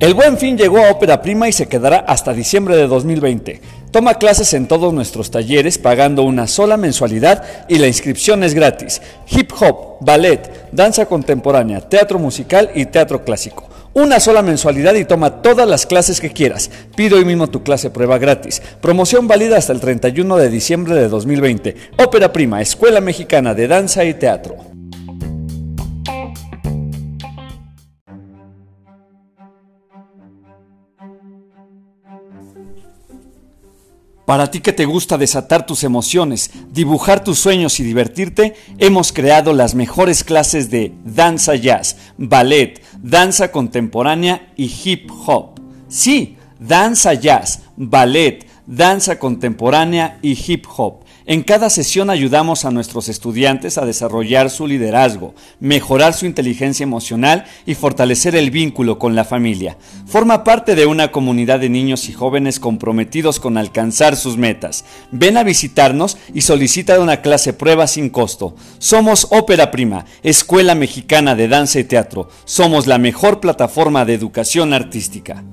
El buen fin llegó a Ópera Prima y se quedará hasta diciembre de 2020. Toma clases en todos nuestros talleres pagando una sola mensualidad y la inscripción es gratis. Hip hop, ballet, danza contemporánea, teatro musical y teatro clásico. Una sola mensualidad y toma todas las clases que quieras. Pido hoy mismo tu clase prueba gratis. Promoción válida hasta el 31 de diciembre de 2020. Ópera Prima, Escuela Mexicana de Danza y Teatro. Para ti que te gusta desatar tus emociones, dibujar tus sueños y divertirte, hemos creado las mejores clases de danza jazz, ballet, danza contemporánea y hip hop. Sí, danza jazz, ballet, danza contemporánea y hip hop. En cada sesión ayudamos a nuestros estudiantes a desarrollar su liderazgo, mejorar su inteligencia emocional y fortalecer el vínculo con la familia. Forma parte de una comunidad de niños y jóvenes comprometidos con alcanzar sus metas. Ven a visitarnos y solicita una clase prueba sin costo. Somos Ópera Prima, Escuela Mexicana de Danza y Teatro. Somos la mejor plataforma de educación artística.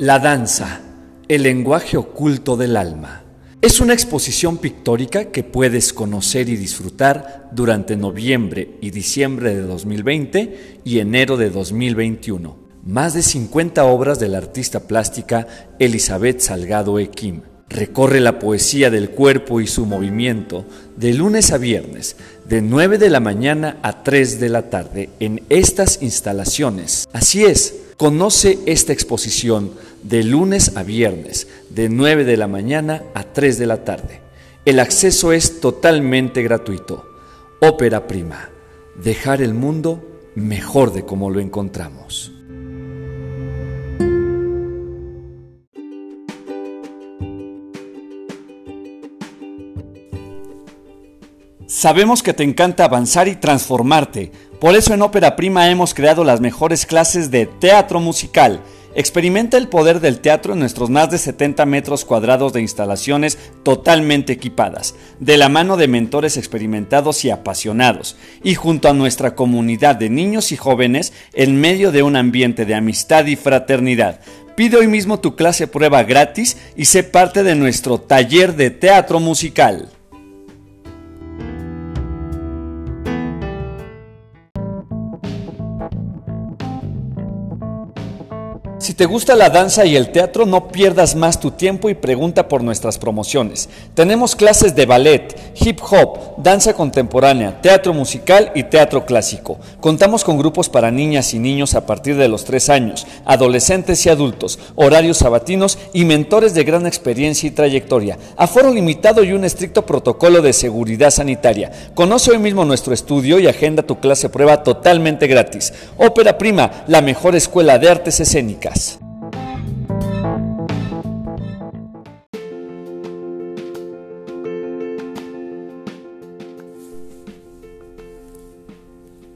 La danza, el lenguaje oculto del alma. Es una exposición pictórica que puedes conocer y disfrutar durante noviembre y diciembre de 2020 y enero de 2021. Más de 50 obras de la artista plástica Elizabeth Salgado Equim. Recorre la poesía del cuerpo y su movimiento de lunes a viernes, de 9 de la mañana a 3 de la tarde en estas instalaciones. Así es, conoce esta exposición de lunes a viernes, de 9 de la mañana a 3 de la tarde. El acceso es totalmente gratuito. Ópera Prima. Dejar el mundo mejor de como lo encontramos. Sabemos que te encanta avanzar y transformarte. Por eso en Ópera Prima hemos creado las mejores clases de teatro musical Experimenta el poder del teatro en nuestros más de 70 metros cuadrados de instalaciones totalmente equipadas, de la mano de mentores experimentados y apasionados, y junto a nuestra comunidad de niños y jóvenes en medio de un ambiente de amistad y fraternidad. Pide hoy mismo tu clase prueba gratis y sé parte de nuestro taller de teatro musical. Te gusta la danza y el teatro, no pierdas más tu tiempo y pregunta por nuestras promociones. Tenemos clases de ballet, hip hop, danza contemporánea, teatro musical y teatro clásico. Contamos con grupos para niñas y niños a partir de los 3 años, adolescentes y adultos, horarios sabatinos y mentores de gran experiencia y trayectoria. Aforo limitado y un estricto protocolo de seguridad sanitaria. Conoce hoy mismo nuestro estudio y agenda tu clase prueba totalmente gratis. Ópera Prima, la mejor escuela de artes escénicas.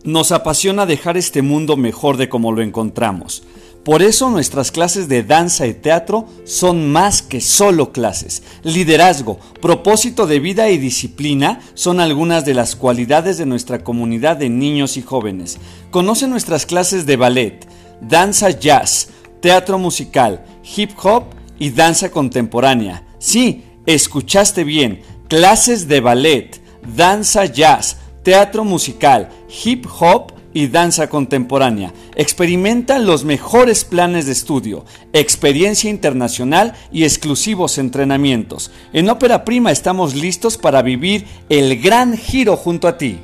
Nos apasiona dejar este mundo mejor de como lo encontramos. Por eso nuestras clases de danza y teatro son más que solo clases. Liderazgo, propósito de vida y disciplina son algunas de las cualidades de nuestra comunidad de niños y jóvenes. Conoce nuestras clases de ballet, danza jazz, teatro musical, hip hop y danza contemporánea. Sí, escuchaste bien, clases de ballet, danza jazz, teatro musical, hip hop y danza contemporánea. Experimenta los mejores planes de estudio, experiencia internacional y exclusivos entrenamientos. En Ópera Prima estamos listos para vivir el gran giro junto a ti.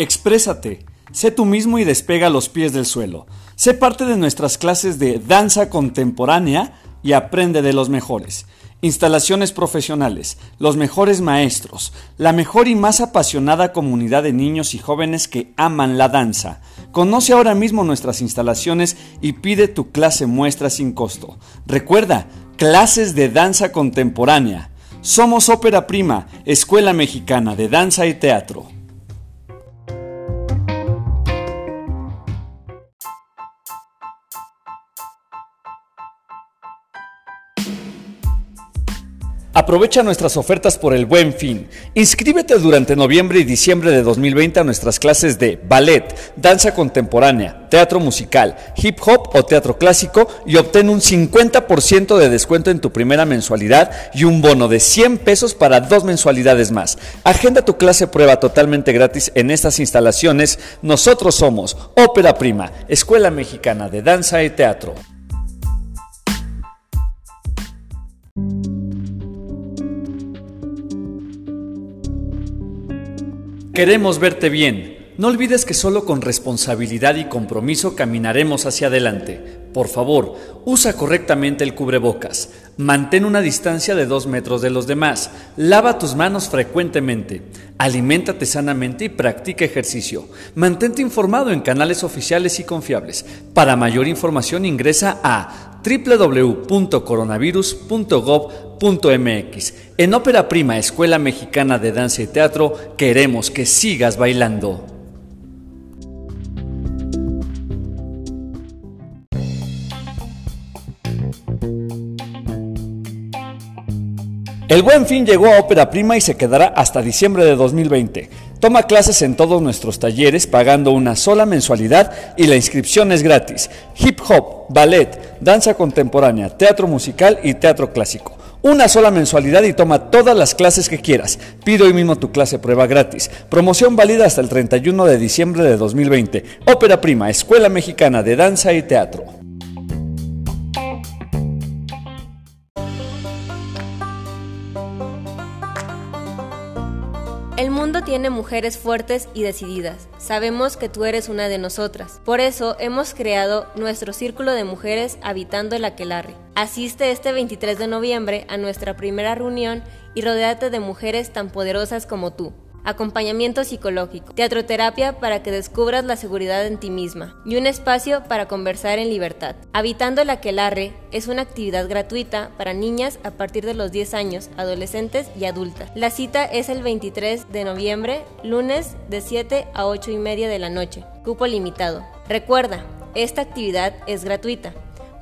Exprésate, sé tú mismo y despega los pies del suelo. Sé parte de nuestras clases de danza contemporánea y aprende de los mejores. Instalaciones profesionales, los mejores maestros, la mejor y más apasionada comunidad de niños y jóvenes que aman la danza. Conoce ahora mismo nuestras instalaciones y pide tu clase muestra sin costo. Recuerda, clases de danza contemporánea Somos Ópera Prima, Escuela Mexicana de Danza y Teatro. Aprovecha nuestras ofertas por el buen fin. Inscríbete durante noviembre y diciembre de 2020 a nuestras clases de ballet, danza contemporánea, teatro musical, hip hop o teatro clásico y obtén un 50% de descuento en tu primera mensualidad y un bono de 100 pesos para dos mensualidades más. Agenda tu clase prueba totalmente gratis en estas instalaciones. Nosotros somos Ópera Prima, Escuela Mexicana de Danza y Teatro. Queremos verte bien. No olvides que solo con responsabilidad y compromiso caminaremos hacia adelante. Por favor, usa correctamente el cubrebocas. Mantén una distancia de dos metros de los demás. Lava tus manos frecuentemente. Aliméntate sanamente y practica ejercicio. Mantente informado en canales oficiales y confiables. Para mayor información ingresa a www.coronavirus.gov.mx. En Ópera Prima, Escuela Mexicana de Danza y Teatro, queremos que sigas bailando. El buen fin llegó a Ópera Prima y se quedará hasta diciembre de 2020. Toma clases en todos nuestros talleres pagando una sola mensualidad y la inscripción es gratis. Hip hop, ballet, danza contemporánea, teatro musical y teatro clásico. Una sola mensualidad y toma todas las clases que quieras. Pido hoy mismo tu clase prueba gratis. Promoción válida hasta el 31 de diciembre de 2020. Ópera Prima, Escuela Mexicana de Danza y Teatro. Tiene mujeres fuertes y decididas. Sabemos que tú eres una de nosotras. Por eso hemos creado nuestro círculo de mujeres habitando el aquelarre. Asiste este 23 de noviembre a nuestra primera reunión y rodéate de mujeres tan poderosas como tú acompañamiento psicológico, teatroterapia para que descubras la seguridad en ti misma y un espacio para conversar en libertad. Habitando el Aquelarre es una actividad gratuita para niñas a partir de los 10 años, adolescentes y adultas. La cita es el 23 de noviembre, lunes de 7 a 8 y media de la noche, cupo limitado. Recuerda, esta actividad es gratuita.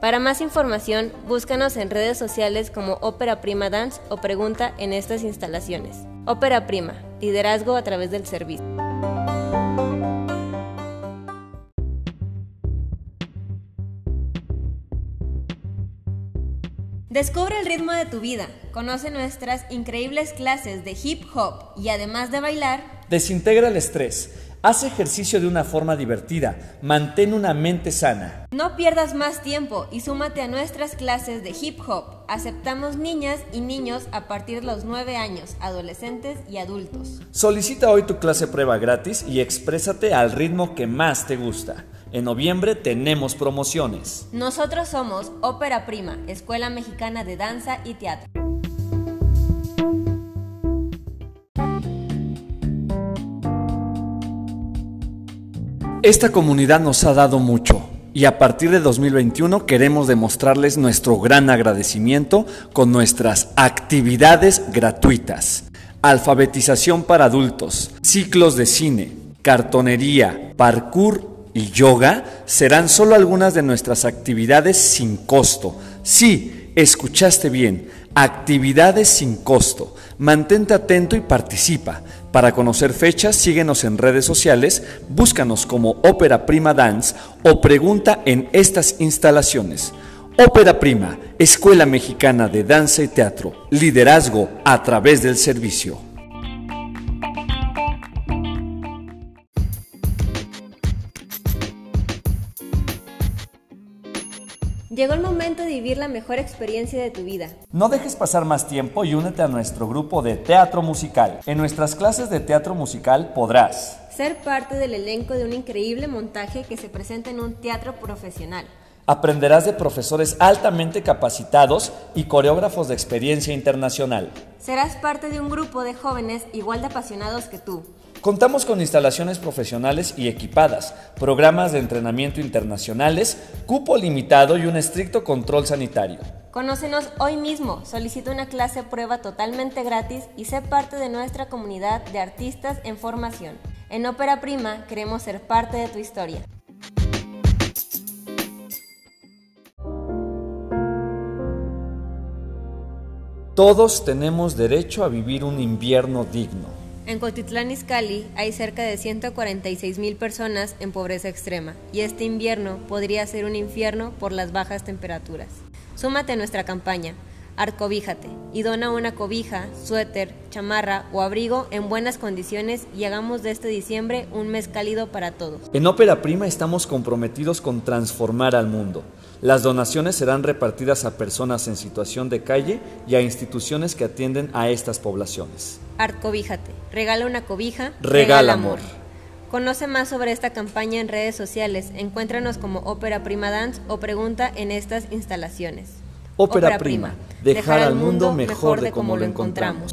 Para más información, búscanos en redes sociales como Ópera Prima Dance o pregunta en estas instalaciones. Ópera Prima, liderazgo a través del servicio. Descubre el ritmo de tu vida, conoce nuestras increíbles clases de hip hop y además de bailar, desintegra el estrés Haz ejercicio de una forma divertida, mantén una mente sana. No pierdas más tiempo y súmate a nuestras clases de hip hop. Aceptamos niñas y niños a partir de los 9 años, adolescentes y adultos. Solicita hoy tu clase prueba gratis y exprésate al ritmo que más te gusta. En noviembre tenemos promociones. Nosotros somos Ópera Prima, Escuela Mexicana de Danza y Teatro. Esta comunidad nos ha dado mucho y a partir de 2021 queremos demostrarles nuestro gran agradecimiento con nuestras actividades gratuitas. Alfabetización para adultos, ciclos de cine, cartonería, parkour y yoga serán solo algunas de nuestras actividades sin costo. Sí, escuchaste bien, actividades sin costo. Mantente atento y participa. Para conocer fechas, síguenos en redes sociales, búscanos como Ópera Prima Dance o pregunta en estas instalaciones. Ópera Prima, Escuela Mexicana de Danza y Teatro, liderazgo a través del servicio. Llegó el momento de vivir la mejor experiencia de tu vida. No dejes pasar más tiempo y únete a nuestro grupo de teatro musical. En nuestras clases de teatro musical podrás ser parte del elenco de un increíble montaje que se presenta en un teatro profesional. Aprenderás de profesores altamente capacitados y coreógrafos de experiencia internacional. Serás parte de un grupo de jóvenes igual de apasionados que tú Contamos con instalaciones profesionales y equipadas, programas de entrenamiento internacionales, cupo limitado y un estricto control sanitario. Conócenos hoy mismo, solicita una clase prueba totalmente gratis y sé parte de nuestra comunidad de artistas en formación. En Ópera Prima queremos ser parte de tu historia. Todos tenemos derecho a vivir un invierno digno. En Cotitlán Izcalli hay cerca de 146 mil personas en pobreza extrema y este invierno podría ser un infierno por las bajas temperaturas. Súmate a nuestra campaña Arcobíjate y dona una cobija, suéter, chamarra o abrigo en buenas condiciones y hagamos de este diciembre un mes cálido para todos. En Ópera Prima estamos comprometidos con transformar al mundo. Las donaciones serán repartidas a personas en situación de calle y a instituciones que atienden a estas poblaciones. Arcobíjate, regala una cobija, regala, amor. Conoce más sobre esta campaña en redes sociales, encuéntranos como Ópera Prima Dance o pregunta en estas instalaciones. Ópera, Prima, dejar, al mundo mejor de como lo encontramos.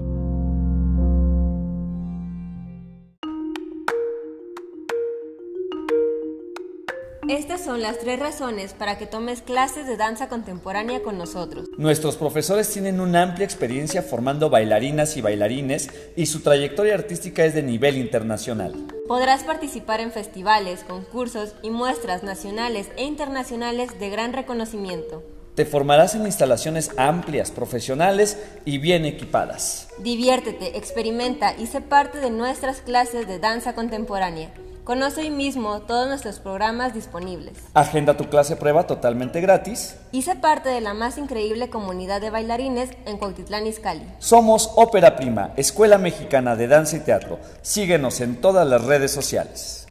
Estas son las tres razones para que tomes clases de danza contemporánea con nosotros. Nuestros profesores tienen una amplia experiencia formando bailarinas y bailarines y su trayectoria artística es de nivel internacional. Podrás participar en festivales, concursos y muestras nacionales e internacionales de gran reconocimiento. Te formarás en instalaciones amplias, profesionales y bien equipadas. Diviértete, experimenta y sé parte de nuestras clases de danza contemporánea. Conoce hoy mismo todos nuestros programas disponibles. Agenda tu clase prueba totalmente gratis. Y sé parte de la más increíble comunidad de bailarines en Cuautitlán Izcalli. Somos Ópera Prima, Escuela Mexicana de Danza y Teatro. Síguenos en todas las redes sociales.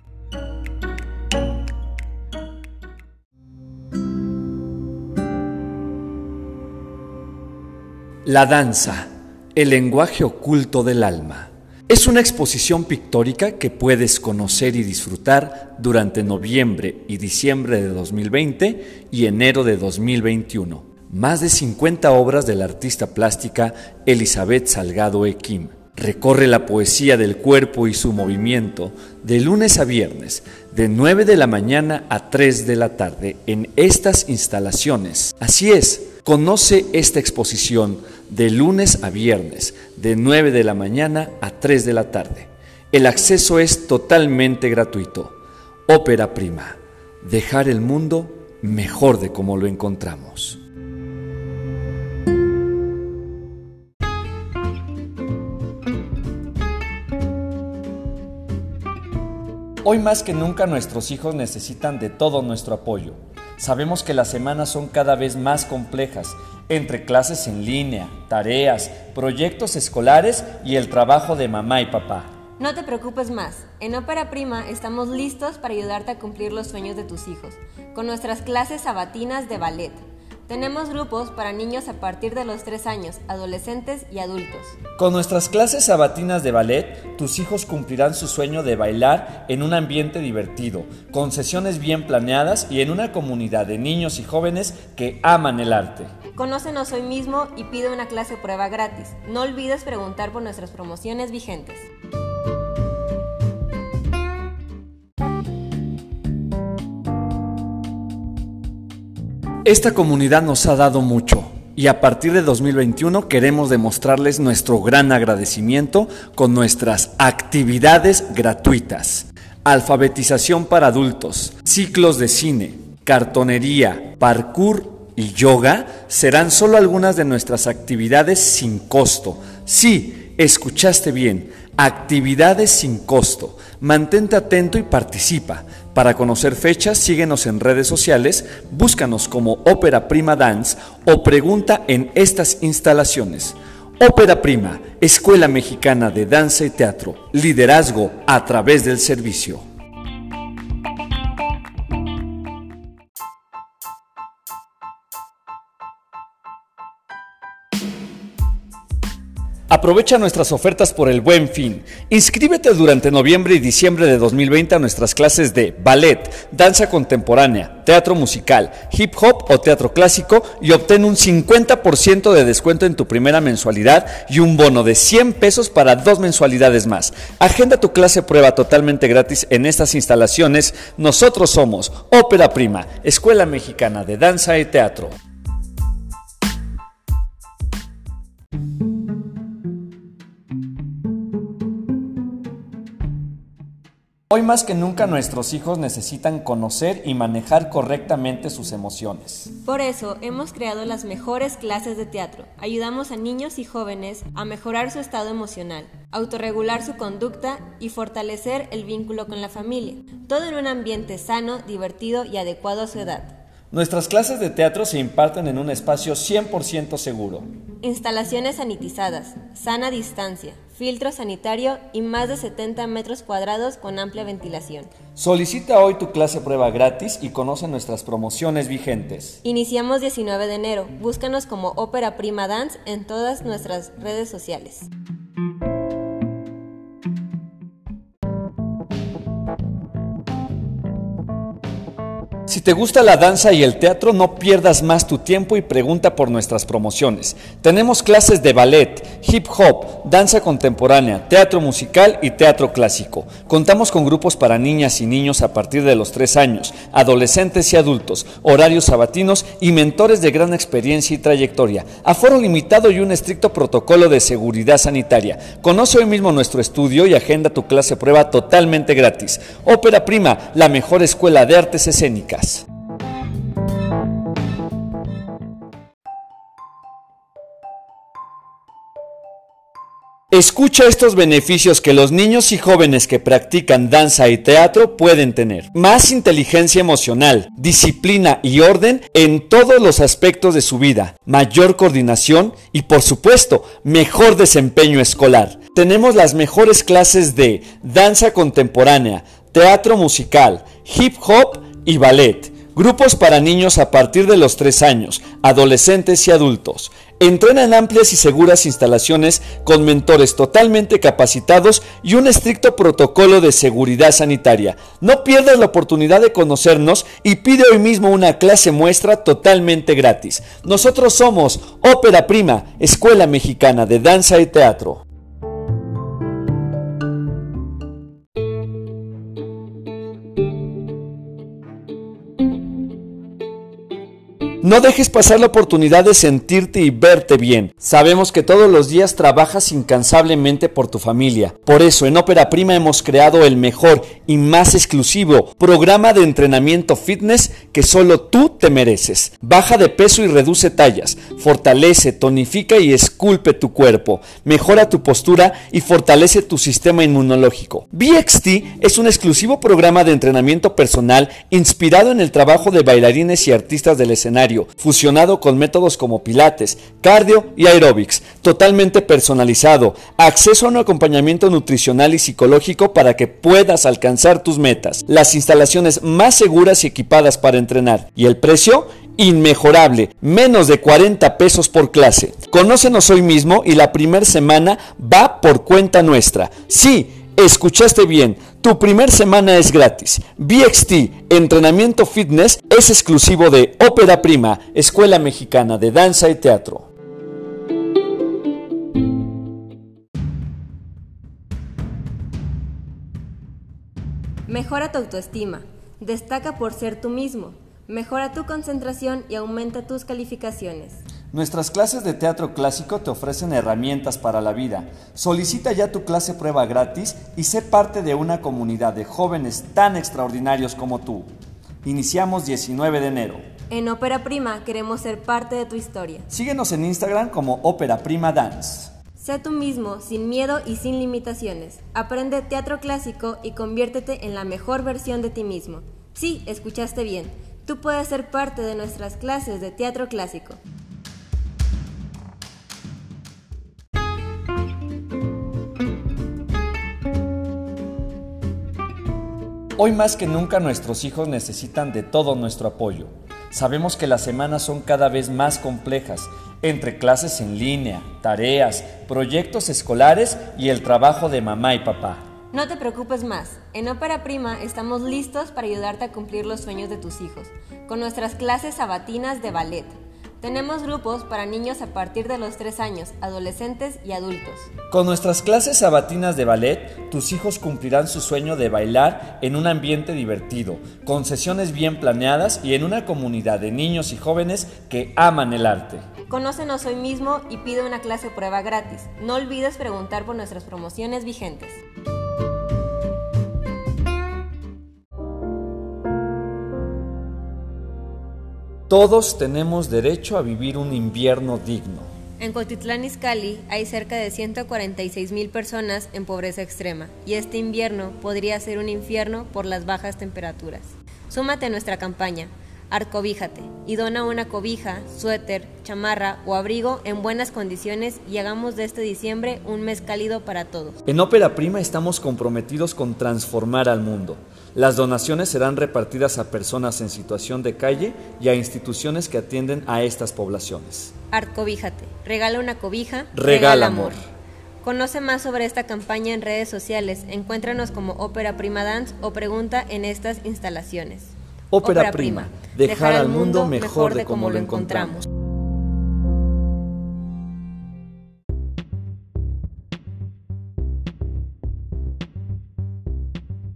La danza, el lenguaje oculto del alma. Es una exposición pictórica que puedes conocer y disfrutar durante noviembre y diciembre de 2020 y enero de 2021. Más de 50 obras de la artista plástica Elizabeth Salgado Equim. Recorre la poesía del cuerpo y su movimiento de lunes a viernes, de 9 de la mañana a 3 de la tarde en estas instalaciones. Así es, Conoce esta exposición de lunes a viernes, de 9 de la mañana a 3 de la tarde. El acceso es totalmente gratuito. Ópera Prima. Dejar el mundo mejor de como lo encontramos. Hoy más que nunca nuestros hijos necesitan de todo nuestro apoyo. Sabemos que las semanas son cada vez más complejas, entre clases en línea, tareas, proyectos escolares y el trabajo de mamá y papá. No te preocupes más, en Ópera Prima estamos listos para ayudarte a cumplir los sueños de tus hijos, con nuestras clases sabatinas de ballet tenemos grupos para niños a partir de los 3 años, adolescentes y adultos. Con nuestras clases sabatinas de ballet, tus hijos cumplirán su sueño de bailar en un ambiente divertido, con sesiones bien planeadas y en una comunidad de niños y jóvenes que aman el arte. Conócenos hoy mismo y pide una clase prueba gratis. No olvides preguntar por nuestras promociones vigentes. Esta comunidad nos ha dado mucho y a partir de 2021 queremos demostrarles nuestro gran agradecimiento con nuestras actividades gratuitas. Alfabetización para adultos, ciclos de cine, cartonería, parkour y yoga serán solo algunas de nuestras actividades sin costo. Sí, escuchaste bien, actividades sin costo. Mantente atento y participa. Para conocer fechas, síguenos en redes sociales, búscanos como Ópera Prima Dance o pregunta en estas instalaciones. Ópera Prima, Escuela Mexicana de Danza y Teatro, liderazgo a través del servicio. Aprovecha nuestras ofertas por el buen fin. Inscríbete durante noviembre y diciembre de 2020 a nuestras clases de ballet, danza contemporánea, teatro musical, hip hop o teatro clásico y obtén un 50% de descuento en tu primera mensualidad y un bono de 100 pesos para dos mensualidades más. Agenda tu clase prueba totalmente gratis en estas instalaciones. Nosotros somos Ópera Prima, Escuela Mexicana de Danza y Teatro. Hoy más que nunca nuestros hijos necesitan conocer y manejar correctamente sus emociones. Por eso hemos creado las mejores clases de teatro. Ayudamos a niños y jóvenes a mejorar su estado emocional, autorregular su conducta y fortalecer el vínculo con la familia. Todo en un ambiente sano, divertido y adecuado a su edad. Nuestras clases de teatro se imparten en un espacio 100% seguro. Instalaciones sanitizadas, sana distancia, filtro sanitario y más de 70 metros cuadrados con amplia ventilación. Solicita hoy tu clase prueba gratis y conoce nuestras promociones vigentes. Iniciamos 19 de enero. Búscanos como Ópera Prima Dance en todas nuestras redes sociales. Si te gusta la danza y el teatro, no pierdas más tu tiempo y pregunta por nuestras promociones. Tenemos clases de ballet, hip hop, danza contemporánea, teatro musical y teatro clásico. Contamos con grupos para niñas y niños a partir de los 3 años, adolescentes y adultos, horarios sabatinos y mentores de gran experiencia y trayectoria. Aforo limitado y un estricto protocolo de seguridad sanitaria. Conoce hoy mismo nuestro estudio y agenda tu clase prueba totalmente gratis. Ópera Prima, la mejor escuela de artes escénicas. Escucha estos beneficios que los niños y jóvenes que practican danza y teatro pueden tener. Más inteligencia emocional, disciplina y orden en todos los aspectos de su vida, mayor coordinación y por supuesto mejor desempeño escolar. Tenemos las mejores clases de danza contemporánea, teatro musical, hip hop y ballet. Grupos para niños a partir de los 3 años, adolescentes y adultos. Entrena en amplias y seguras instalaciones con mentores totalmente capacitados y un estricto protocolo de seguridad sanitaria. No pierdas la oportunidad de conocernos y pide hoy mismo una clase muestra totalmente gratis. Nosotros somos Ópera Prima, Escuela Mexicana de Danza y Teatro. No dejes pasar la oportunidad de sentirte y verte bien. Sabemos que todos los días trabajas incansablemente por tu familia. Por eso en Ópera Prima hemos creado el mejor y más exclusivo programa de entrenamiento fitness que solo tú te mereces. Baja de peso y reduce tallas. Fortalece, tonifica y esculpe tu cuerpo. Mejora tu postura y fortalece tu sistema inmunológico. BXT es un exclusivo programa de entrenamiento personal inspirado en el trabajo de bailarines y artistas del escenario fusionado con métodos como pilates, cardio y aerobics, totalmente personalizado, acceso a un acompañamiento nutricional y psicológico para que puedas alcanzar tus metas, las instalaciones más seguras y equipadas para entrenar. Y el precio inmejorable, menos de 40 pesos por clase. Conócenos hoy mismo y la primera semana va por cuenta nuestra. Sí, Escuchaste bien, tu primer semana es gratis. BXT, entrenamiento fitness, es exclusivo de Ópera Prima, Escuela Mexicana de Danza y Teatro. Mejora tu autoestima. Destaca por ser tú mismo. Mejora tu concentración y aumenta tus calificaciones. Nuestras clases de teatro clásico te ofrecen herramientas para la vida. Solicita ya tu clase prueba gratis y sé parte de una comunidad de jóvenes tan extraordinarios como tú. Iniciamos 19 de enero. En Ópera Prima queremos ser parte de tu historia. Síguenos en Instagram como Ópera Prima Dance. Sé tú mismo, sin miedo y sin limitaciones. Aprende teatro clásico y conviértete en la mejor versión de ti mismo. Sí, escuchaste bien. Tú puedes ser parte de nuestras clases de teatro clásico. Hoy más que nunca nuestros hijos necesitan de todo nuestro apoyo. Sabemos que las semanas son cada vez más complejas entre clases en línea, tareas, proyectos escolares y el trabajo de mamá y papá. No te preocupes más. En Ópera Prima estamos listos para ayudarte a cumplir los sueños de tus hijos, con nuestras clases sabatinas de ballet. Tenemos grupos para niños a partir de los 3 años, adolescentes y adultos. Con nuestras clases sabatinas de ballet, tus hijos cumplirán su sueño de bailar en un ambiente divertido, con sesiones bien planeadas y en una comunidad de niños y jóvenes que aman el arte. Conócenos hoy mismo y pide una clase prueba gratis. No olvides preguntar por nuestras promociones vigentes. Todos tenemos derecho a vivir un invierno digno. En Cotitlán Izcalli hay cerca de 146 mil personas en pobreza extrema y este invierno podría ser un infierno por las bajas temperaturas. Súmate a nuestra campaña Arcobíjate y dona una cobija, suéter, chamarra o abrigo en buenas condiciones y hagamos de este diciembre un mes cálido para todos. En Ópera Prima estamos comprometidos con transformar al mundo. Las donaciones serán repartidas a personas en situación de calle y a instituciones que atienden a estas poblaciones. Arcobíjate, regala una cobija, regala, amor. Conoce más sobre esta campaña en redes sociales, encuéntranos como Ópera Prima Dance o pregunta en estas instalaciones. Ópera, prima, dejar al mundo mejor de como lo encontramos.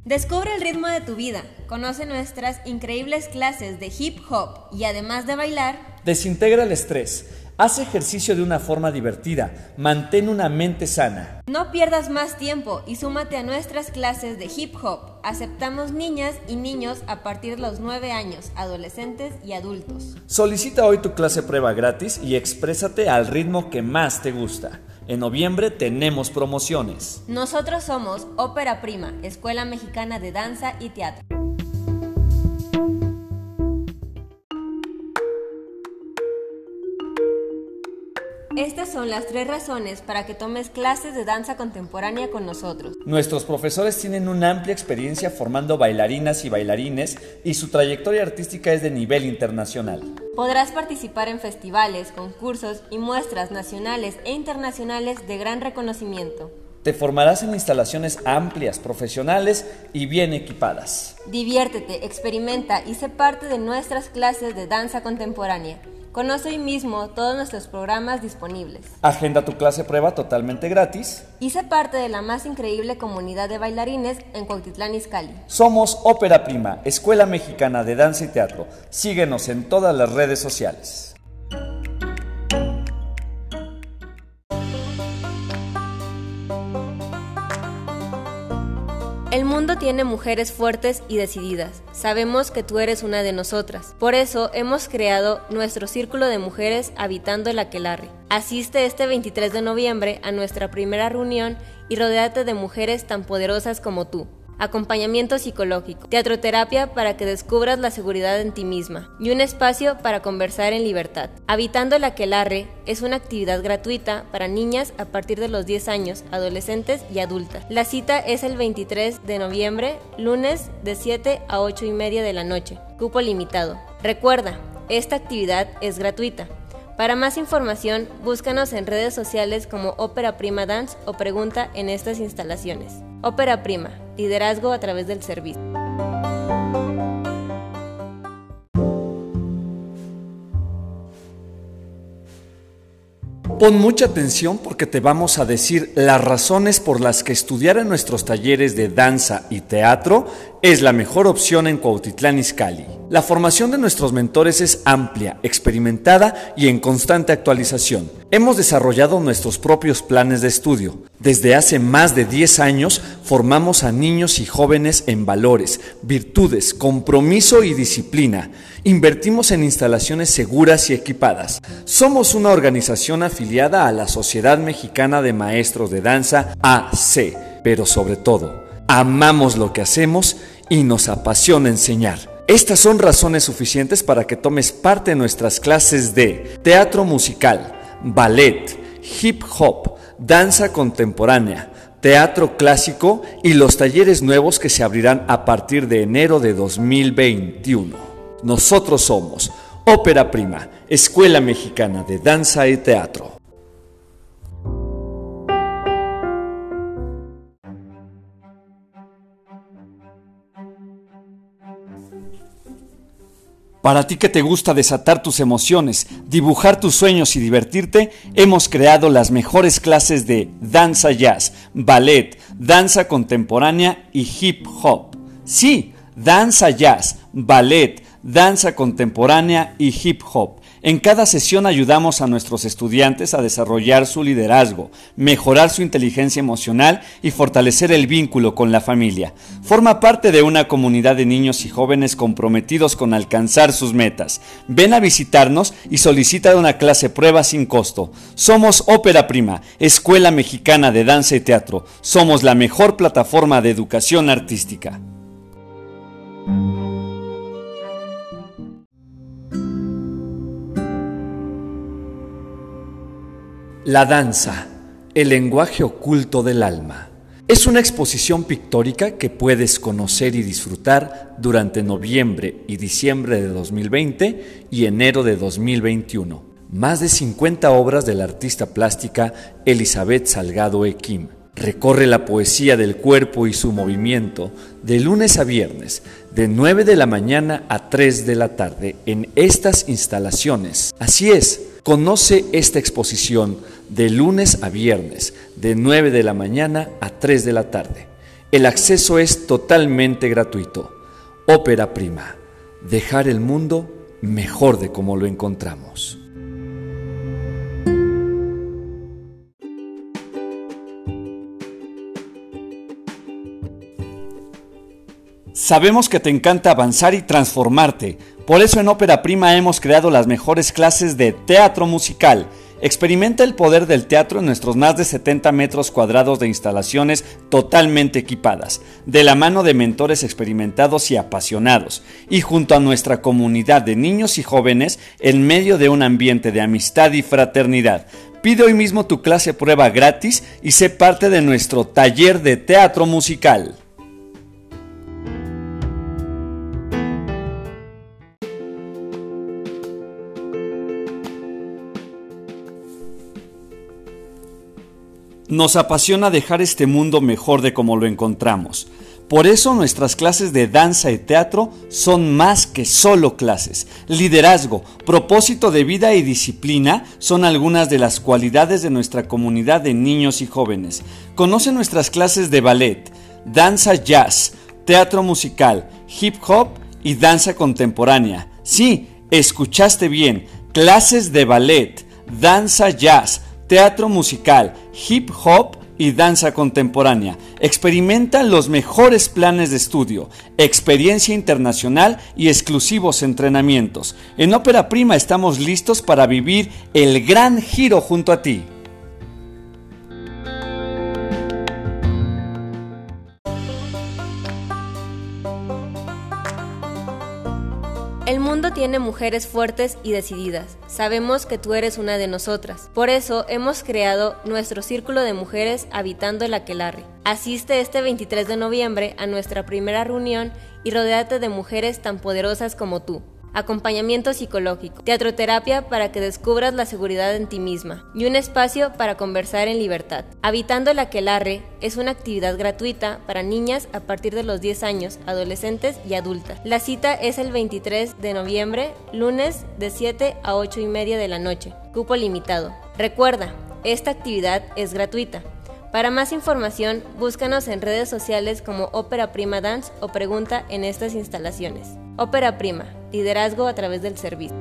Descubre el ritmo de tu vida, conoce nuestras increíbles clases de hip hop y además de bailar, desintegra el estrés Haz ejercicio de una forma divertida, mantén una mente sana. No pierdas más tiempo y súmate a nuestras clases de hip hop. Aceptamos niñas y niños a partir de los 9 años, adolescentes y adultos. Solicita hoy tu clase prueba gratis y exprésate al ritmo que más te gusta. En noviembre tenemos promociones. Nosotros somos Ópera Prima, Escuela Mexicana de Danza y Teatro. Estas son las tres razones para que tomes clases de danza contemporánea con nosotros. Nuestros profesores tienen una amplia experiencia formando bailarinas y bailarines y su trayectoria artística es de nivel internacional. Podrás participar en festivales, concursos y muestras nacionales e internacionales de gran reconocimiento. Te formarás en instalaciones amplias, profesionales y bien equipadas. Diviértete, experimenta y sé parte de nuestras clases de danza contemporánea. Conoce hoy mismo todos nuestros programas disponibles. Agenda tu clase prueba totalmente gratis. Y sé parte de la más increíble comunidad de bailarines en Cuautitlán Izcalli. Somos Ópera Prima, Escuela Mexicana de Danza y Teatro. Síguenos en todas las redes sociales. Mundo tiene mujeres fuertes y decididas. Sabemos que tú eres una de nosotras. Por eso hemos creado nuestro círculo de mujeres habitando el aquelarre. Asiste este 23 de noviembre a nuestra primera reunión y rodéate de mujeres tan poderosas como tú acompañamiento psicológico, teatroterapia para que descubras la seguridad en ti misma y un espacio para conversar en libertad. Habitando el Aquelarre es una actividad gratuita para niñas a partir de los 10 años, adolescentes y adultas. La cita es el 23 de noviembre, lunes de 7 a 8 y media de la noche. Cupo limitado. Recuerda, esta actividad es gratuita. Para más información, búscanos en redes sociales como Ópera Prima Dance o pregunta en estas instalaciones. Ópera Prima, liderazgo a través del servicio. Pon mucha atención porque te vamos a decir las razones por las que estudiar en nuestros talleres de danza y teatro es la mejor opción en Cuautitlán Izcalli. La formación de nuestros mentores es amplia, experimentada y en constante actualización. Hemos desarrollado nuestros propios planes de estudio. Desde hace más de 10 años formamos a niños y jóvenes en valores, virtudes, compromiso y disciplina. Invertimos en instalaciones seguras y equipadas. Somos una organización afiliada a la Sociedad Mexicana de Maestros de Danza, AC, pero sobre todo, amamos lo que hacemos y nos apasiona enseñar. Estas son razones suficientes para que tomes parte de nuestras clases de teatro musical, ballet, hip hop, danza contemporánea, teatro clásico y los talleres nuevos que se abrirán a partir de enero de 2021. Nosotros somos Ópera Prima Escuela Mexicana de Danza y Teatro. Para ti que te gusta desatar tus emociones, dibujar tus sueños y divertirte, hemos creado las mejores clases de danza jazz, ballet, danza contemporánea y hip hop. Sí, danza jazz, ballet, danza contemporánea y hip hop. En cada sesión ayudamos a nuestros estudiantes a desarrollar su liderazgo, mejorar su inteligencia emocional y fortalecer el vínculo con la familia. Forma parte de una comunidad de niños y jóvenes comprometidos con alcanzar sus metas. Ven a visitarnos y solicita una clase prueba sin costo. Somos Ópera Prima, Escuela Mexicana de Danza y Teatro. Somos la mejor plataforma de educación artística. La danza, el lenguaje oculto del alma. Es una exposición pictórica que puedes conocer y disfrutar durante noviembre y diciembre de 2020 y enero de 2021. Más de 50 obras de la artista plástica Elizabeth Salgado Equim. Recorre la poesía del cuerpo y su movimiento de lunes a viernes, de 9 de la mañana a 3 de la tarde en estas instalaciones. Así es, conoce esta exposición de lunes a viernes, de 9 de la mañana a 3 de la tarde. El acceso es totalmente gratuito. Ópera Prima. Dejar el mundo mejor de como lo encontramos. Sabemos que te encanta avanzar y transformarte. Por eso en Ópera Prima hemos creado las mejores clases de teatro musical Experimenta el poder del teatro en nuestros más de 70 metros cuadrados de instalaciones totalmente equipadas, de la mano de mentores experimentados y apasionados, y junto a nuestra comunidad de niños y jóvenes en medio de un ambiente de amistad y fraternidad. Pide hoy mismo tu clase prueba gratis y sé parte de nuestro taller de teatro musical. Nos apasiona dejar este mundo mejor de como lo encontramos. Por eso nuestras clases de danza y teatro son más que solo clases. Liderazgo, propósito de vida y disciplina son algunas de las cualidades de nuestra comunidad de niños y jóvenes. Conoce nuestras clases de ballet, danza jazz, teatro musical, hip hop y danza contemporánea. Sí, escuchaste bien, clases de ballet, danza jazz, teatro musical, hip hop y danza contemporánea. Experimenta los mejores planes de estudio, experiencia internacional y exclusivos entrenamientos. En Ópera Prima estamos listos para vivir el gran giro junto a ti. El mundo tiene mujeres fuertes y decididas. Sabemos que tú eres una de nosotras. Por eso hemos creado nuestro círculo de mujeres habitando el aquelarre. Asiste este 23 de noviembre a nuestra primera reunión y rodéate de mujeres tan poderosas como tú acompañamiento psicológico, teatroterapia para que descubras la seguridad en ti misma y un espacio para conversar en libertad. Habitando el Aquelarre es una actividad gratuita para niñas a partir de los 10 años, adolescentes y adultas. La cita es el 23 de noviembre, lunes de 7 a 8 y media de la noche, cupo limitado. Recuerda, esta actividad es gratuita. Para más información, búscanos en redes sociales como Ópera Prima Dance o pregunta en estas instalaciones. Ópera Prima, liderazgo a través del servicio.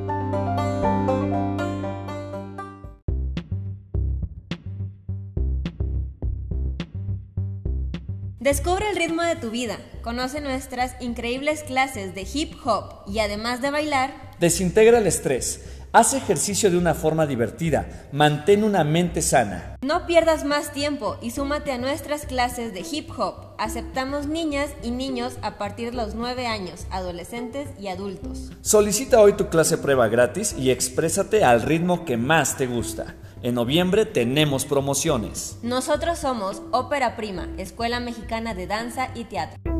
Descubre el ritmo de tu vida, conoce nuestras increíbles clases de hip hop y además de bailar, desintegra el estrés Haz ejercicio de una forma divertida, mantén una mente sana. No pierdas más tiempo y súmate a nuestras clases de hip hop. Aceptamos niñas y niños a partir de los 9 años, adolescentes y adultos. Solicita hoy tu clase prueba gratis y exprésate al ritmo que más te gusta. En noviembre tenemos promociones. Nosotros somos Ópera Prima, Escuela Mexicana de Danza y Teatro.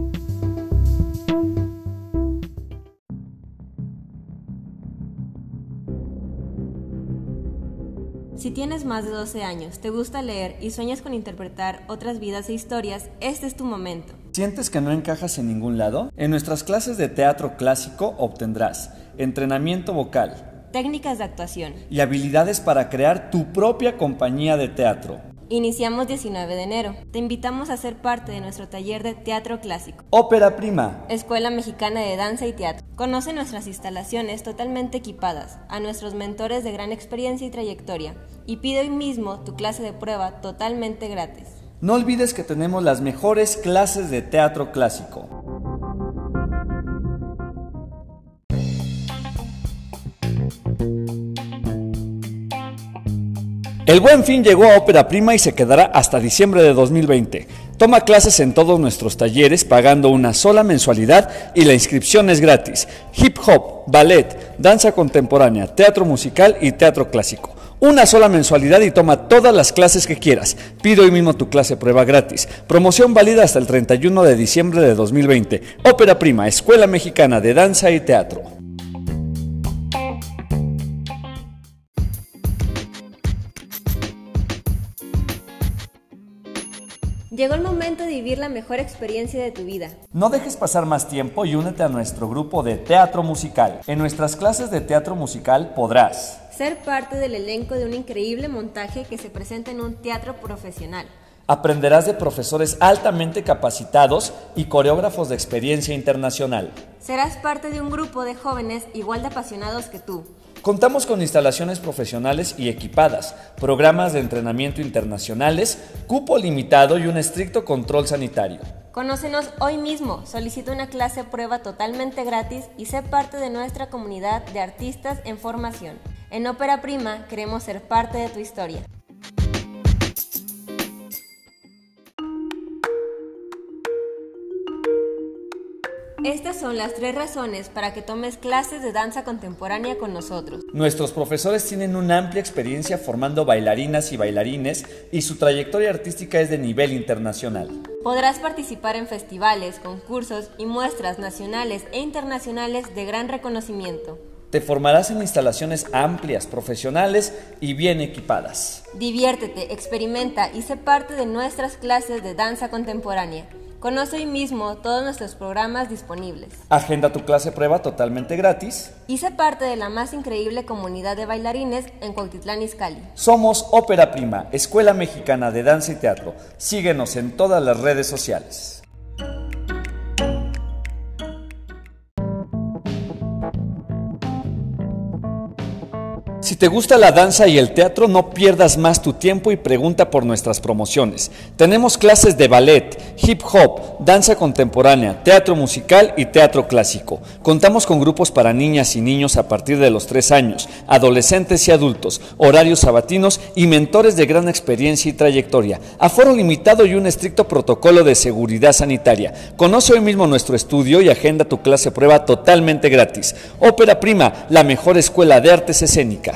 Si tienes más de 12 años, te gusta leer y sueñas con interpretar otras vidas e historias, este es tu momento. ¿Sientes que no encajas en ningún lado? En nuestras clases de teatro clásico obtendrás entrenamiento vocal, técnicas de actuación y habilidades para crear tu propia compañía de teatro. Iniciamos 19 de enero. Te invitamos a ser parte de nuestro taller de teatro clásico. Ópera Prima. Escuela Mexicana de Danza y Teatro. Conoce nuestras instalaciones totalmente equipadas, a nuestros mentores de gran experiencia y trayectoria, y pide hoy mismo tu clase de prueba totalmente gratis. No olvides que tenemos las mejores clases de teatro clásico. El buen fin llegó a Ópera Prima y se quedará hasta diciembre de 2020. Toma clases en todos nuestros talleres pagando una sola mensualidad y la inscripción es gratis. Hip hop, ballet, danza contemporánea, teatro musical y teatro clásico. Una sola mensualidad y toma todas las clases que quieras. Pido hoy mismo tu clase prueba gratis. Promoción válida hasta el 31 de diciembre de 2020. Ópera Prima, Escuela Mexicana de Danza y Teatro. Llegó el momento de vivir la mejor experiencia de tu vida. No dejes pasar más tiempo y únete a nuestro grupo de teatro musical. En nuestras clases de teatro musical podrás ser parte del elenco de un increíble montaje que se presenta en un teatro profesional. Aprenderás de profesores altamente capacitados y coreógrafos de experiencia internacional. Serás parte de un grupo de jóvenes igual de apasionados que tú. Contamos con instalaciones profesionales y equipadas, programas de entrenamiento internacionales, cupo limitado y un estricto control sanitario. Conócenos hoy mismo, solicita una clase prueba totalmente gratis y sé parte de nuestra comunidad de artistas en formación. En Ópera Prima queremos ser parte de tu historia. Estas son las tres razones para que tomes clases de danza contemporánea con nosotros. Nuestros profesores tienen una amplia experiencia formando bailarinas y bailarines y su trayectoria artística es de nivel internacional. Podrás participar en festivales, concursos y muestras nacionales e internacionales de gran reconocimiento. Te formarás en instalaciones amplias, profesionales y bien equipadas. Diviértete, experimenta y sé parte de nuestras clases de danza contemporánea. Conoce hoy mismo todos nuestros programas disponibles. Agenda tu clase prueba totalmente gratis. Y sé parte de la más increíble comunidad de bailarines en Cuautitlán Izcalli. Somos Ópera Prima, Escuela Mexicana de Danza y Teatro. Síguenos en todas las redes sociales. Si te gusta la danza y el teatro, no pierdas más tu tiempo y pregunta por nuestras promociones. Tenemos clases de ballet, hip hop, danza contemporánea, teatro musical y teatro clásico. Contamos con grupos para niñas y niños a partir de los 3 años, adolescentes y adultos, horarios sabatinos y mentores de gran experiencia y trayectoria. Aforo limitado y un estricto protocolo de seguridad sanitaria. Conoce hoy mismo nuestro estudio y agenda tu clase prueba totalmente gratis. Ópera Prima, la mejor escuela de artes escénicas.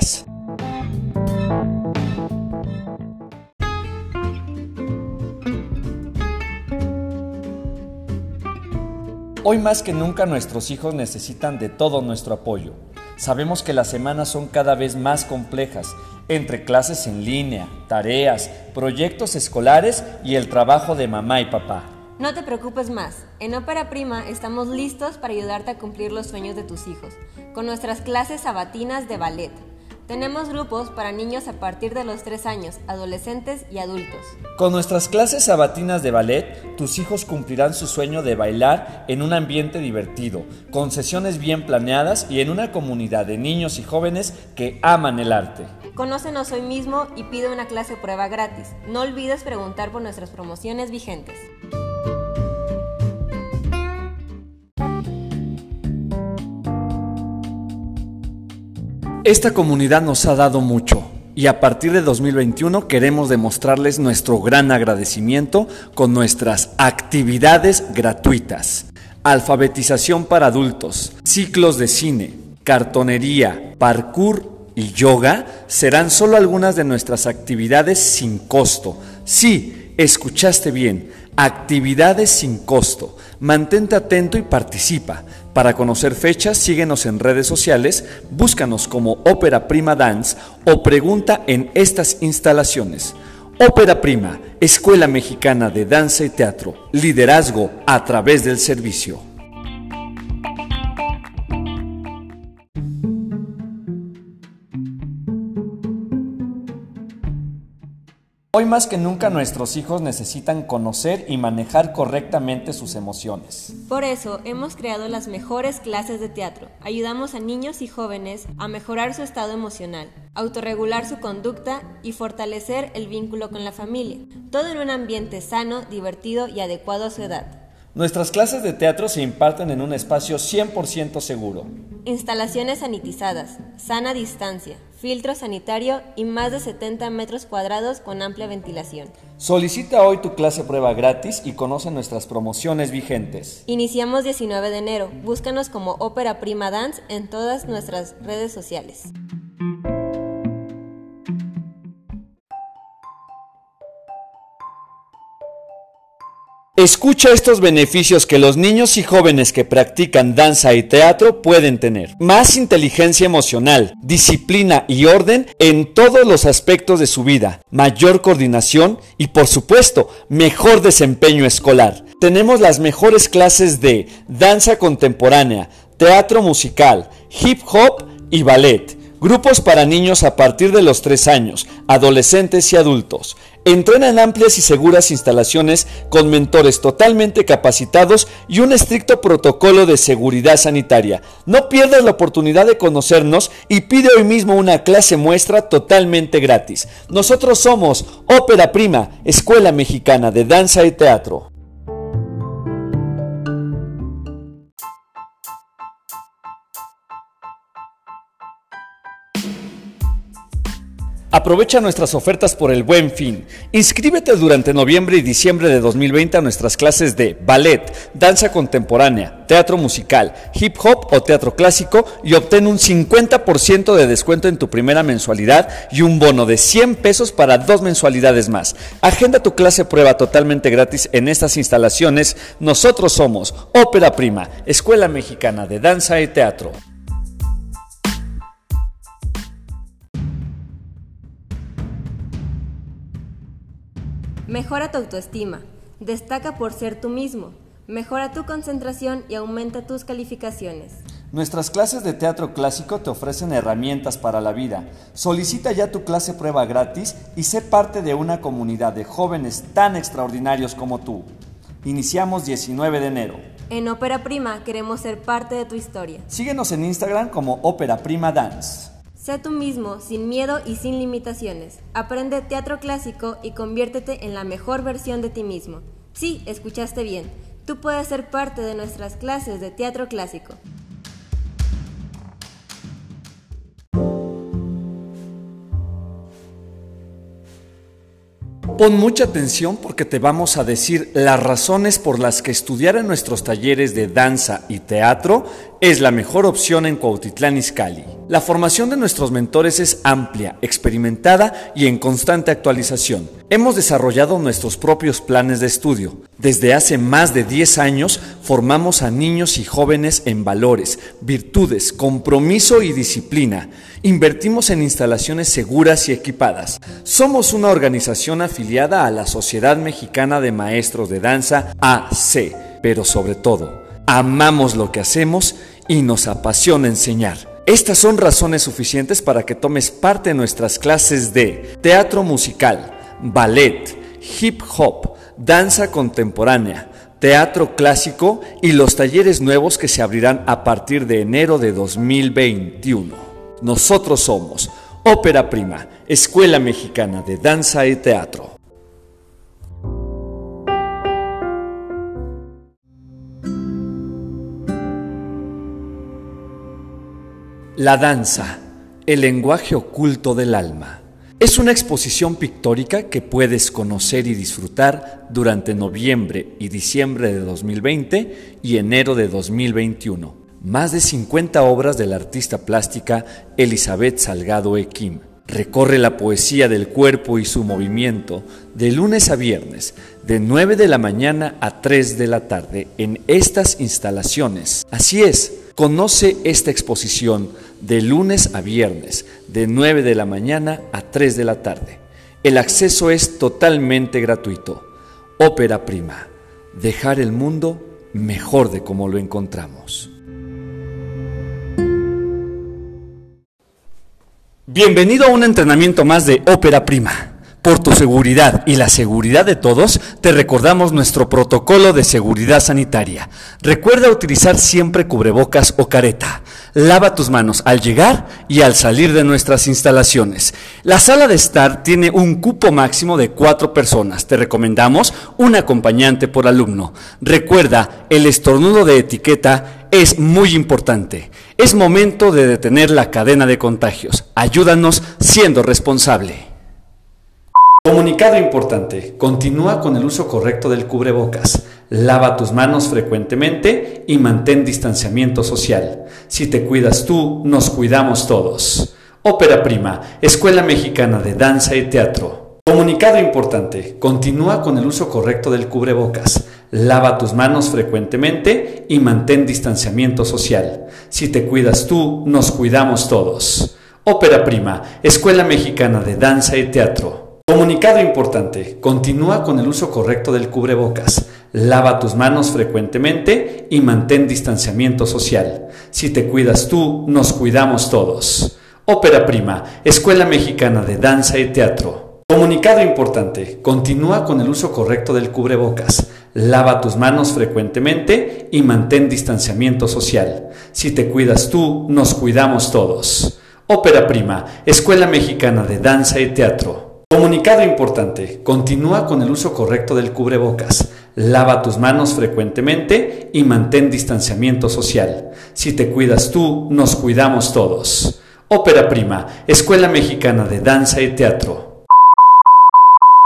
Hoy más que nunca nuestros hijos necesitan de todo nuestro apoyo. Sabemos que las semanas son cada vez más complejas, entre clases en línea, tareas, proyectos escolares y el trabajo de mamá y papá. No te preocupes más. En Ópera Prima estamos listos para ayudarte a cumplir los sueños de tus hijos, con nuestras clases sabatinas de ballet tenemos grupos para niños a partir de los 3 años, adolescentes y adultos. Con nuestras clases sabatinas de ballet, tus hijos cumplirán su sueño de bailar en un ambiente divertido, con sesiones bien planeadas y en una comunidad de niños y jóvenes que aman el arte. Conócenos hoy mismo y pide una clase prueba gratis. No olvides preguntar por nuestras promociones vigentes. Esta comunidad nos ha dado mucho y a partir de 2021 queremos demostrarles nuestro gran agradecimiento con nuestras actividades gratuitas. Alfabetización para adultos, ciclos de cine, cartonería, parkour y yoga serán solo algunas de nuestras actividades sin costo. Sí, escuchaste bien, actividades sin costo. Mantente atento y participa. Para conocer fechas, síguenos en redes sociales, búscanos como Ópera Prima Dance o pregunta en estas instalaciones. Ópera Prima, Escuela Mexicana de Danza y Teatro, liderazgo a través del servicio. Hoy más que nunca nuestros hijos necesitan conocer y manejar correctamente sus emociones. Por eso hemos creado las mejores clases de teatro. Ayudamos a niños y jóvenes a mejorar su estado emocional, autorregular su conducta y fortalecer el vínculo con la familia. Todo en un ambiente sano, divertido y adecuado a su edad. Nuestras clases de teatro se imparten en un espacio 100% seguro. Instalaciones sanitizadas, sana distancia, filtro sanitario y más de 70 metros cuadrados con amplia ventilación. Solicita hoy tu clase prueba gratis y conoce nuestras promociones vigentes. Iniciamos 19 de enero. Búscanos como Ópera Prima Dance en todas nuestras redes sociales. Escucha estos beneficios que los niños y jóvenes que practican danza y teatro pueden tener. Más inteligencia emocional, disciplina y orden en todos los aspectos de su vida, mayor coordinación y por supuesto mejor desempeño escolar. Tenemos las mejores clases de danza contemporánea, teatro musical, hip hop y ballet. Grupos para niños a partir de los 3 años, adolescentes y adultos. Entrena en amplias y seguras instalaciones con mentores totalmente capacitados y un estricto protocolo de seguridad sanitaria. No pierdas la oportunidad de conocernos y pide hoy mismo una clase muestra totalmente gratis. Nosotros somos Ópera Prima, Escuela Mexicana de Danza y Teatro. Aprovecha nuestras ofertas por el buen fin. Inscríbete durante noviembre y diciembre de 2020 a nuestras clases de ballet, danza contemporánea, teatro musical, hip hop o teatro clásico y obtén un 50% de descuento en tu primera mensualidad y un bono de 100 pesos para dos mensualidades más. Agenda tu clase prueba totalmente gratis en estas instalaciones. Nosotros somos Ópera Prima, Escuela Mexicana de Danza y Teatro. Mejora tu autoestima. Destaca por ser tú mismo. Mejora tu concentración y aumenta tus calificaciones. Nuestras clases de teatro clásico te ofrecen herramientas para la vida. Solicita ya tu clase prueba gratis y sé parte de una comunidad de jóvenes tan extraordinarios como tú. Iniciamos 19 de enero. En Ópera Prima queremos ser parte de tu historia. Síguenos en Instagram como Ópera Prima Dance. Sé tú mismo, sin miedo y sin limitaciones. Aprende teatro clásico y conviértete en la mejor versión de ti mismo. Sí, escuchaste bien. Tú puedes ser parte de nuestras clases de teatro clásico. Pon mucha atención porque te vamos a decir las razones por las que estudiar en nuestros talleres de danza y teatro es la mejor opción en Cuautitlán Izcalli. La formación de nuestros mentores es amplia, experimentada y en constante actualización. Hemos desarrollado nuestros propios planes de estudio. Desde hace más de 10 años formamos a niños y jóvenes en valores, virtudes, compromiso y disciplina. Invertimos en instalaciones seguras y equipadas. Somos una organización afiliada a la Sociedad Mexicana de Maestros de Danza, AC, pero sobre todo, amamos lo que hacemos y nos apasiona enseñar. Estas son razones suficientes para que tomes parte en nuestras clases de teatro musical, ballet, hip hop, danza contemporánea, teatro clásico y los talleres nuevos que se abrirán a partir de enero de 2021. Nosotros somos Ópera Prima, Escuela Mexicana de Danza y Teatro. La danza, el lenguaje oculto del alma. Es una exposición pictórica que puedes conocer y disfrutar durante noviembre y diciembre de 2020 y enero de 2021. Más de 50 obras de la artista plástica Elizabeth Salgado Equim. Recorre la poesía del cuerpo y su movimiento de lunes a viernes, de 9 de la mañana a 3 de la tarde en estas instalaciones. Así es, conoce esta exposición de lunes a viernes, de 9 de la mañana a 3 de la tarde. El acceso es totalmente gratuito. Ópera Prima. Dejar el mundo mejor de como lo encontramos. Bienvenido a un entrenamiento más de Ópera Prima. Por tu seguridad y la seguridad de todos, te recordamos nuestro protocolo de seguridad sanitaria. Recuerda utilizar siempre cubrebocas o careta. Lava tus manos al llegar y al salir de nuestras instalaciones. La sala de estar tiene un cupo máximo de cuatro personas. Te recomendamos un acompañante por alumno. Recuerda, el estornudo de etiqueta es muy importante. Es momento de detener la cadena de contagios. Ayúdanos siendo responsable. Comunicado importante. Continúa con el uso correcto del cubrebocas. Lava tus manos frecuentemente y mantén distanciamiento social. Si te cuidas tú, nos cuidamos todos. Ópera Prima, Escuela Mexicana de Danza y Teatro. Comunicado importante. Continúa con el uso correcto del cubrebocas. Lava tus manos frecuentemente y mantén distanciamiento social. Si te cuidas tú, nos cuidamos todos. Ópera Prima, Escuela Mexicana de Danza y Teatro. Comunicado importante. Continúa con el uso correcto del cubrebocas. Lava tus manos frecuentemente y mantén distanciamiento social. Si te cuidas tú, nos cuidamos todos. Ópera Prima, Escuela Mexicana de Danza y Teatro. Comunicado importante. Continúa con el uso correcto del cubrebocas. Lava tus manos frecuentemente y mantén distanciamiento social. Si te cuidas tú, nos cuidamos todos. Ópera Prima, Escuela Mexicana de Danza y Teatro. Comunicado importante. Continúa con el uso correcto del cubrebocas. Lava tus manos frecuentemente y mantén distanciamiento social. Si te cuidas tú, nos cuidamos todos. Ópera Prima, Escuela Mexicana de Danza y Teatro.